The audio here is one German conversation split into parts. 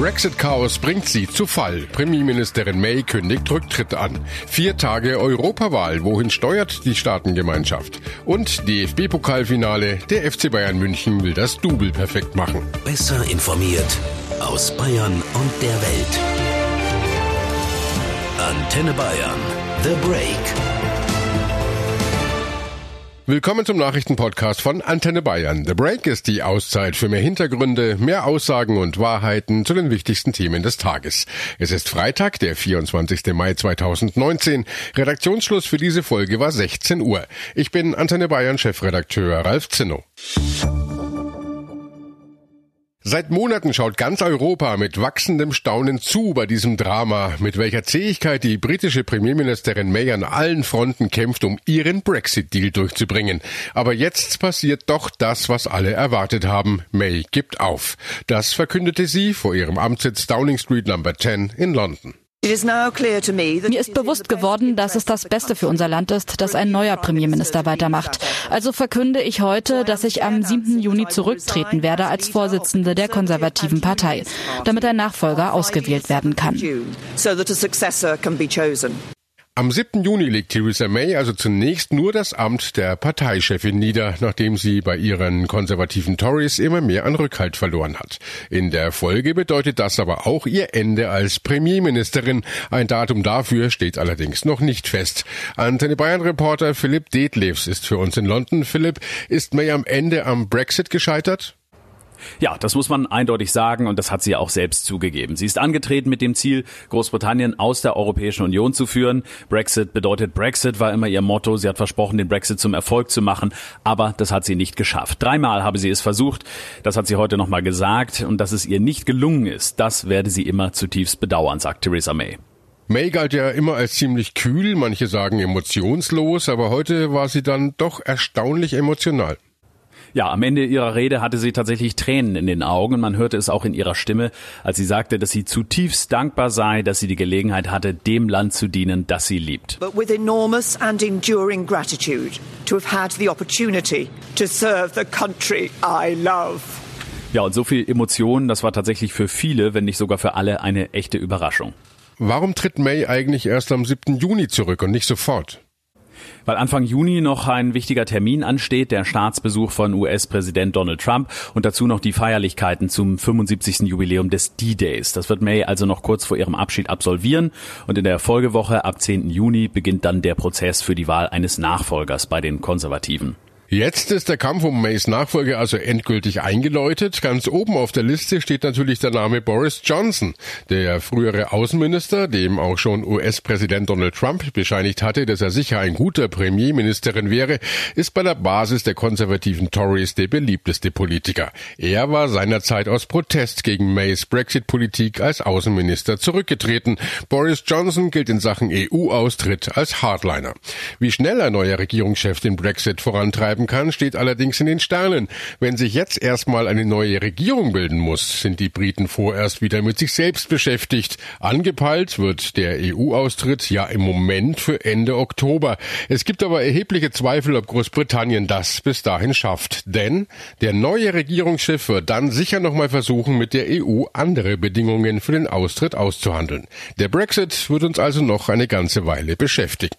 Brexit-Chaos bringt sie zu Fall. Premierministerin May kündigt Rücktritt an. Vier Tage Europawahl. Wohin steuert die Staatengemeinschaft? Und DFB-Pokalfinale. Der FC Bayern München will das Double perfekt machen. Besser informiert aus Bayern und der Welt. Antenne Bayern. The Break. Willkommen zum Nachrichtenpodcast von Antenne Bayern. The Break ist die Auszeit für mehr Hintergründe, mehr Aussagen und Wahrheiten zu den wichtigsten Themen des Tages. Es ist Freitag, der 24. Mai 2019. Redaktionsschluss für diese Folge war 16 Uhr. Ich bin Antenne Bayern Chefredakteur Ralf Zinno. Seit Monaten schaut ganz Europa mit wachsendem Staunen zu bei diesem Drama, mit welcher Zähigkeit die britische Premierministerin May an allen Fronten kämpft, um ihren Brexit-Deal durchzubringen. Aber jetzt passiert doch das, was alle erwartet haben. May gibt auf. Das verkündete sie vor ihrem Amtssitz Downing Street Number 10 in London. Mir ist bewusst geworden, dass es das Beste für unser Land ist, dass ein neuer Premierminister weitermacht. Also verkünde ich heute, dass ich am 7. Juni zurücktreten werde als Vorsitzende der konservativen Partei, damit ein Nachfolger ausgewählt werden kann. Am 7. Juni legt Theresa May also zunächst nur das Amt der Parteichefin nieder, nachdem sie bei ihren konservativen Tories immer mehr an Rückhalt verloren hat. In der Folge bedeutet das aber auch ihr Ende als Premierministerin. Ein Datum dafür steht allerdings noch nicht fest. Antenne Bayern Reporter Philipp Detlefs ist für uns in London. Philipp, ist May am Ende am Brexit gescheitert? Ja, das muss man eindeutig sagen und das hat sie auch selbst zugegeben. Sie ist angetreten mit dem Ziel, Großbritannien aus der Europäischen Union zu führen. Brexit bedeutet Brexit war immer ihr Motto. Sie hat versprochen, den Brexit zum Erfolg zu machen, aber das hat sie nicht geschafft. Dreimal habe sie es versucht. Das hat sie heute nochmal gesagt und dass es ihr nicht gelungen ist, das werde sie immer zutiefst bedauern, sagt Theresa May. May galt ja immer als ziemlich kühl, manche sagen emotionslos, aber heute war sie dann doch erstaunlich emotional. Ja, am Ende ihrer Rede hatte sie tatsächlich Tränen in den Augen. Man hörte es auch in ihrer Stimme, als sie sagte, dass sie zutiefst dankbar sei, dass sie die Gelegenheit hatte, dem Land zu dienen, das sie liebt. But with enormous and enduring gratitude to have had the opportunity to serve the country I love. Ja, und so viel Emotionen, das war tatsächlich für viele, wenn nicht sogar für alle, eine echte Überraschung. Warum tritt May eigentlich erst am 7. Juni zurück und nicht sofort? Weil Anfang Juni noch ein wichtiger Termin ansteht, der Staatsbesuch von US-Präsident Donald Trump und dazu noch die Feierlichkeiten zum 75. Jubiläum des D-Days. Das wird May also noch kurz vor ihrem Abschied absolvieren und in der Folgewoche ab 10. Juni beginnt dann der Prozess für die Wahl eines Nachfolgers bei den Konservativen. Jetzt ist der Kampf um Mays Nachfolge also endgültig eingeläutet. Ganz oben auf der Liste steht natürlich der Name Boris Johnson, der frühere Außenminister, dem auch schon US-Präsident Donald Trump bescheinigt hatte, dass er sicher ein guter Premierministerin wäre, ist bei der Basis der konservativen Tories der beliebteste Politiker. Er war seinerzeit aus Protest gegen Mays Brexit-Politik als Außenminister zurückgetreten. Boris Johnson gilt in Sachen EU-Austritt als Hardliner. Wie schnell ein neuer Regierungschef den Brexit vorantreiben bleiben kann, steht allerdings in den Sternen. Wenn sich jetzt erstmal eine neue Regierung bilden muss, sind die Briten vorerst wieder mit sich selbst beschäftigt. Angepeilt wird der EU-Austritt ja im Moment für Ende Oktober. Es gibt aber erhebliche Zweifel, ob Großbritannien das bis dahin schafft. Denn der neue Regierungschef wird dann sicher nochmal versuchen, mit der EU andere Bedingungen für den Austritt auszuhandeln. Der Brexit wird uns also noch eine ganze Weile beschäftigen.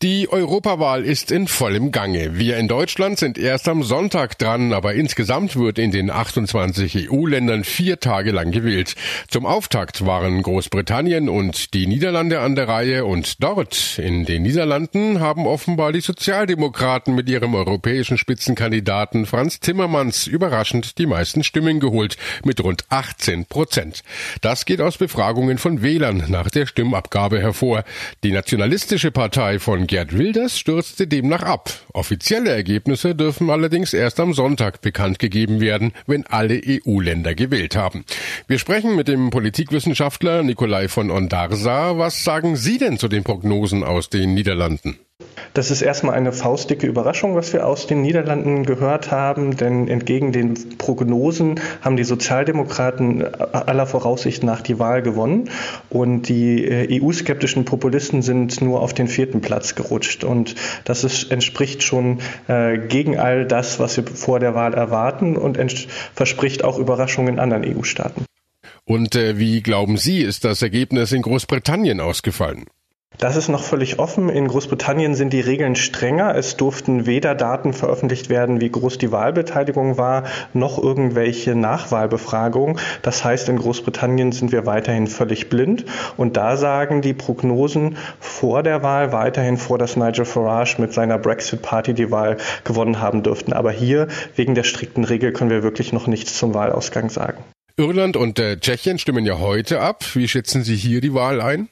Die Europawahl ist in vollem Gange. Wir in Deutschland sind erst am Sonntag dran, aber insgesamt wird in den 28 EU-Ländern vier Tage lang gewählt. Zum Auftakt waren Großbritannien und die Niederlande an der Reihe und dort in den Niederlanden haben offenbar die Sozialdemokraten mit ihrem europäischen Spitzenkandidaten Franz Timmermans überraschend die meisten Stimmen geholt mit rund 18 Prozent. Das geht aus Befragungen von Wählern nach der Stimmabgabe hervor. Die nationalistische Partei von Gerd Wilders stürzte demnach ab. Offizielle Ergebnisse dürfen allerdings erst am Sonntag bekannt gegeben werden, wenn alle EU-Länder gewählt haben. Wir sprechen mit dem Politikwissenschaftler Nikolai von Ondarsa. Was sagen Sie denn zu den Prognosen aus den Niederlanden? Das ist erstmal eine faustdicke Überraschung, was wir aus den Niederlanden gehört haben, denn entgegen den Prognosen haben die Sozialdemokraten aller Voraussicht nach die Wahl gewonnen und die äh, EU-skeptischen Populisten sind nur auf den vierten Platz gerutscht und das ist, entspricht schon äh, gegen all das, was wir vor der Wahl erwarten und verspricht auch Überraschungen in anderen EU-Staaten. Und äh, wie glauben Sie, ist das Ergebnis in Großbritannien ausgefallen? Das ist noch völlig offen. In Großbritannien sind die Regeln strenger. Es durften weder Daten veröffentlicht werden, wie groß die Wahlbeteiligung war, noch irgendwelche Nachwahlbefragungen. Das heißt, in Großbritannien sind wir weiterhin völlig blind. Und da sagen die Prognosen vor der Wahl weiterhin vor, dass Nigel Farage mit seiner Brexit-Party die Wahl gewonnen haben dürften. Aber hier, wegen der strikten Regel, können wir wirklich noch nichts zum Wahlausgang sagen. Irland und äh, Tschechien stimmen ja heute ab. Wie schätzen Sie hier die Wahl ein?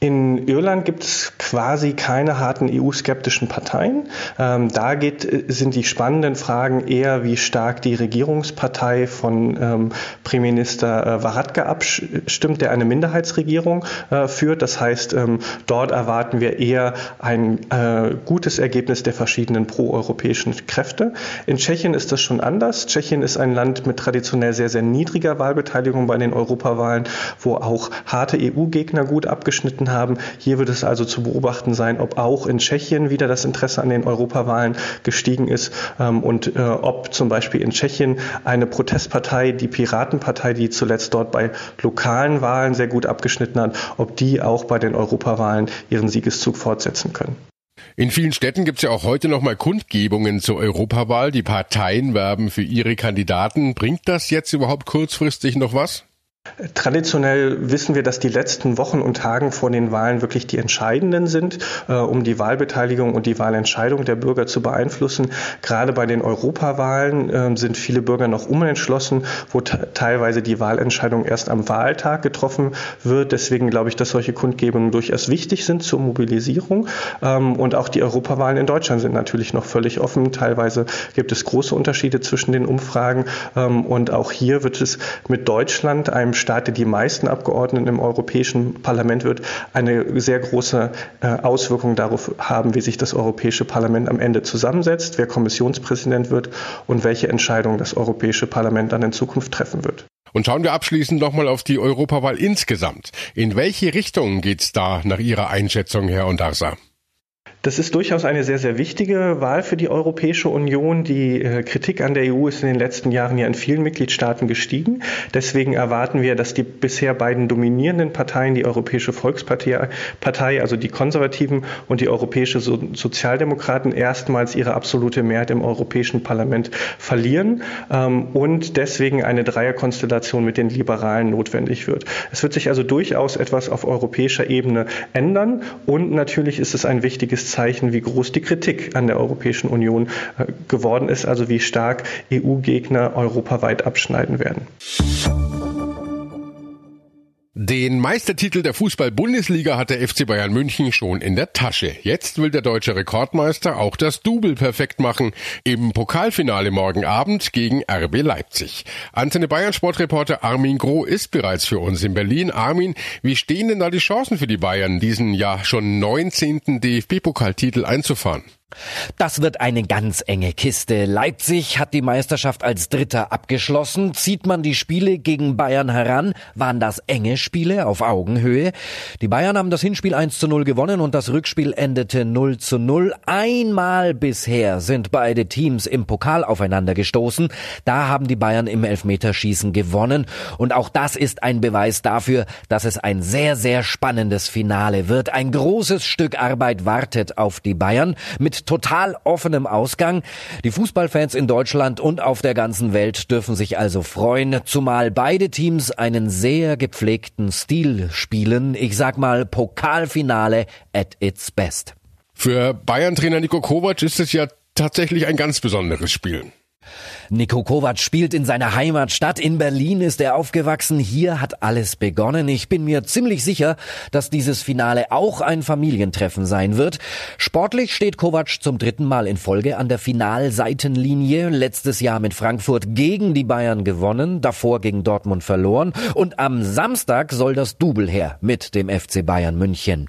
In Irland gibt es quasi keine harten EU-skeptischen Parteien. Ähm, da geht, sind die spannenden Fragen eher, wie stark die Regierungspartei von ähm, Premierminister äh, Varadkar abstimmt, der eine Minderheitsregierung äh, führt. Das heißt, ähm, dort erwarten wir eher ein äh, gutes Ergebnis der verschiedenen proeuropäischen Kräfte. In Tschechien ist das schon anders. Tschechien ist ein Land mit traditionell sehr, sehr niedriger Wahlbeteiligung bei den Europawahlen, wo auch harte EU-Gegner gut abgeschnitten haben. Hier wird es also zu beobachten sein, ob auch in Tschechien wieder das Interesse an den Europawahlen gestiegen ist ähm, und äh, ob zum Beispiel in Tschechien eine Protestpartei, die Piratenpartei, die zuletzt dort bei lokalen Wahlen sehr gut abgeschnitten hat, ob die auch bei den Europawahlen ihren Siegeszug fortsetzen können. In vielen Städten gibt es ja auch heute noch mal Kundgebungen zur Europawahl. Die Parteien werben für ihre Kandidaten. Bringt das jetzt überhaupt kurzfristig noch was? Traditionell wissen wir, dass die letzten Wochen und Tagen vor den Wahlen wirklich die entscheidenden sind, äh, um die Wahlbeteiligung und die Wahlentscheidung der Bürger zu beeinflussen. Gerade bei den Europawahlen äh, sind viele Bürger noch unentschlossen, wo teilweise die Wahlentscheidung erst am Wahltag getroffen wird. Deswegen glaube ich, dass solche Kundgebungen durchaus wichtig sind zur Mobilisierung. Ähm, und auch die Europawahlen in Deutschland sind natürlich noch völlig offen. Teilweise gibt es große Unterschiede zwischen den Umfragen. Ähm, und auch hier wird es mit Deutschland, einem Staat, die meisten Abgeordneten im Europäischen Parlament wird, eine sehr große äh, Auswirkung darauf haben, wie sich das Europäische Parlament am Ende zusammensetzt, wer Kommissionspräsident wird und welche Entscheidungen das Europäische Parlament dann in Zukunft treffen wird. Und schauen wir abschließend nochmal auf die Europawahl insgesamt. In welche Richtung geht's da nach Ihrer Einschätzung, Herr Ondarsa? Das ist durchaus eine sehr, sehr wichtige Wahl für die Europäische Union. Die äh, Kritik an der EU ist in den letzten Jahren ja in vielen Mitgliedstaaten gestiegen. Deswegen erwarten wir, dass die bisher beiden dominierenden Parteien, die Europäische Volkspartei, Partei, also die Konservativen und die Europäische Sozialdemokraten, erstmals ihre absolute Mehrheit im Europäischen Parlament verlieren ähm, und deswegen eine Dreierkonstellation mit den Liberalen notwendig wird. Es wird sich also durchaus etwas auf europäischer Ebene ändern und natürlich ist es ein wichtiges Zeichen, wie groß die Kritik an der Europäischen Union äh, geworden ist, also wie stark EU-Gegner europaweit abschneiden werden. Den Meistertitel der Fußball-Bundesliga hat der FC Bayern München schon in der Tasche. Jetzt will der deutsche Rekordmeister auch das Double perfekt machen im Pokalfinale morgen Abend gegen RB Leipzig. Antenne Bayern Sportreporter Armin Groh ist bereits für uns in Berlin. Armin, wie stehen denn da die Chancen für die Bayern, diesen ja schon 19. DFB-Pokaltitel einzufahren? Das wird eine ganz enge Kiste. Leipzig hat die Meisterschaft als Dritter abgeschlossen. Zieht man die Spiele gegen Bayern heran, waren das enge Spiele auf Augenhöhe. Die Bayern haben das Hinspiel 1 zu 0 gewonnen und das Rückspiel endete 0 zu 0. Einmal bisher sind beide Teams im Pokal aufeinander gestoßen. Da haben die Bayern im Elfmeterschießen gewonnen. Und auch das ist ein Beweis dafür, dass es ein sehr, sehr spannendes Finale wird. Ein großes Stück Arbeit wartet auf die Bayern mit total offenem Ausgang. Die Fußballfans in Deutschland und auf der ganzen Welt dürfen sich also freuen, zumal beide Teams einen sehr gepflegten Stil spielen. Ich sag mal Pokalfinale at its best. Für Bayern-Trainer Nico Kovac ist es ja tatsächlich ein ganz besonderes Spiel. Niko Kovac spielt in seiner Heimatstadt. In Berlin ist er aufgewachsen. Hier hat alles begonnen. Ich bin mir ziemlich sicher, dass dieses Finale auch ein Familientreffen sein wird. Sportlich steht Kovac zum dritten Mal in Folge an der Finalseitenlinie. Letztes Jahr mit Frankfurt gegen die Bayern gewonnen, davor gegen Dortmund verloren. Und am Samstag soll das Double her mit dem FC Bayern München.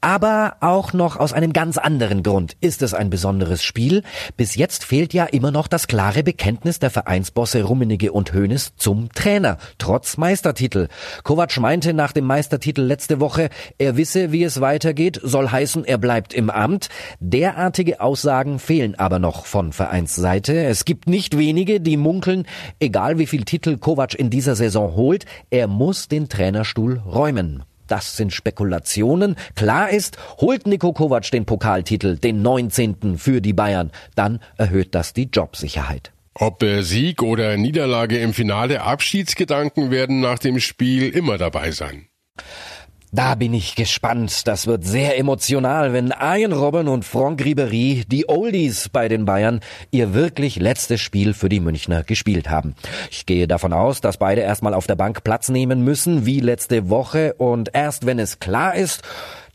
Aber auch noch aus einem ganz anderen Grund ist es ein besonderes Spiel. Bis jetzt fehlt ja immer noch das klare Bekenntnis der Vereinsbosse Rummenigge und Hoeneß zum Trainer, trotz Meistertitel. Kovac meinte nach dem Meistertitel letzte Woche, er wisse, wie es weitergeht, soll heißen, er bleibt im Amt. Derartige Aussagen fehlen aber noch von Vereinsseite. Es gibt nicht wenige, die munkeln, egal wie viel Titel Kovac in dieser Saison holt, er muss den Trainerstuhl räumen. Das sind Spekulationen. Klar ist, holt Niko Kovac den Pokaltitel, den 19. für die Bayern, dann erhöht das die Jobsicherheit. Ob Sieg oder Niederlage im Finale, Abschiedsgedanken werden nach dem Spiel immer dabei sein. Da bin ich gespannt. Das wird sehr emotional, wenn Arjen Robben und Franck Ribery, die Oldies bei den Bayern, ihr wirklich letztes Spiel für die Münchner gespielt haben. Ich gehe davon aus, dass beide erstmal auf der Bank Platz nehmen müssen, wie letzte Woche, und erst wenn es klar ist,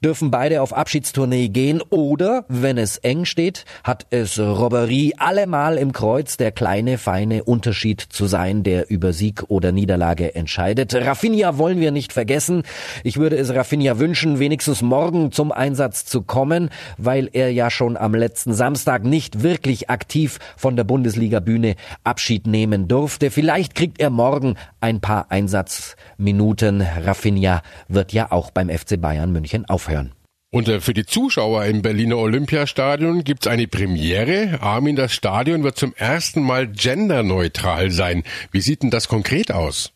dürfen beide auf Abschiedstournee gehen oder, wenn es eng steht, hat es Robberie allemal im Kreuz der kleine, feine Unterschied zu sein, der über Sieg oder Niederlage entscheidet. Rafinha wollen wir nicht vergessen. Ich würde es Rafinha wünschen, wenigstens morgen zum Einsatz zu kommen, weil er ja schon am letzten Samstag nicht wirklich aktiv von der Bundesliga-Bühne Abschied nehmen durfte. Vielleicht kriegt er morgen ein paar Einsatzminuten. Rafinha wird ja auch beim FC Bayern München auf aufhören. Und äh, für die Zuschauer im Berliner Olympiastadion gibt's eine Premiere. Armin, das Stadion wird zum ersten Mal genderneutral sein. Wie sieht denn das konkret aus?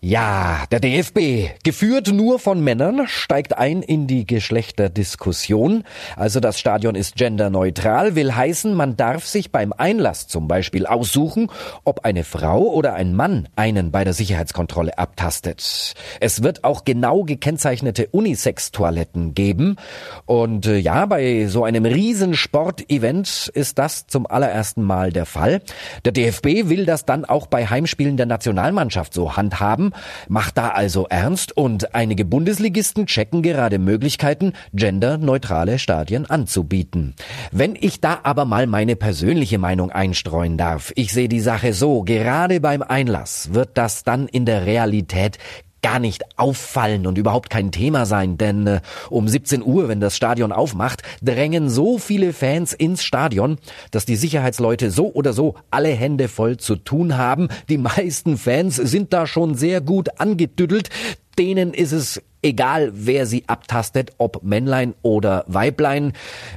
Ja, der DFB, geführt nur von Männern, steigt ein in die Geschlechterdiskussion. Also das Stadion ist genderneutral, will heißen, man darf sich beim Einlass zum Beispiel aussuchen, ob eine Frau oder ein Mann einen bei der Sicherheitskontrolle abtastet. Es wird auch genau gekennzeichnete Unisex-Toiletten geben. Und äh, ja, bei so einem Riesensport-Event ist das zum allerersten Mal der Fall. Der DFB will das dann auch bei Heimspielen der Nationalmannschaft so handhaben macht da also ernst und einige Bundesligisten checken gerade Möglichkeiten, genderneutrale Stadien anzubieten. Wenn ich da aber mal meine persönliche Meinung einstreuen darf, ich sehe die Sache so, gerade beim Einlass wird das dann in der Realität gar nicht auffallen und überhaupt kein Thema sein, denn äh, um 17 Uhr, wenn das Stadion aufmacht, drängen so viele Fans ins Stadion, dass die Sicherheitsleute so oder so alle Hände voll zu tun haben. Die meisten Fans sind da schon sehr gut angedüdelt. Denen ist es egal wer sie abtastet, ob Männlein oder Weiblein.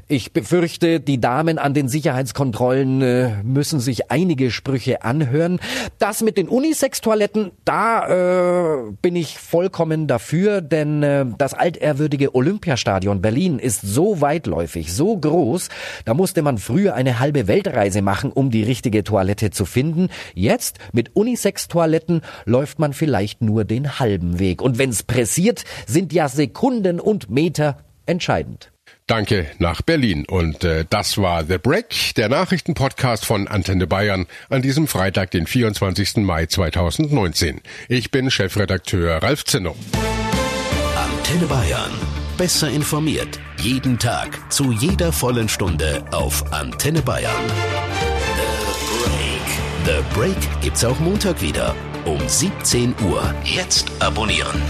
Ich befürchte, die Damen an den Sicherheitskontrollen äh, müssen sich einige Sprüche anhören. Das mit den Unisex-Toiletten, da äh, bin ich vollkommen dafür, denn äh, das altehrwürdige Olympiastadion Berlin ist so weitläufig, so groß, da musste man früher eine halbe Weltreise machen, um die richtige Toilette zu finden. Jetzt mit Unisex-Toiletten läuft man vielleicht nur den halben Weg. Und wenn's pressiert, sind ja Sekunden und Meter entscheidend. Danke nach Berlin. Und äh, das war The Break, der Nachrichtenpodcast von Antenne Bayern an diesem Freitag, den 24. Mai 2019. Ich bin Chefredakteur Ralf Zinno. Antenne Bayern. Besser informiert. Jeden Tag. Zu jeder vollen Stunde auf Antenne Bayern. The Break. The Break gibt's auch Montag wieder. Um 17 Uhr. Jetzt abonnieren.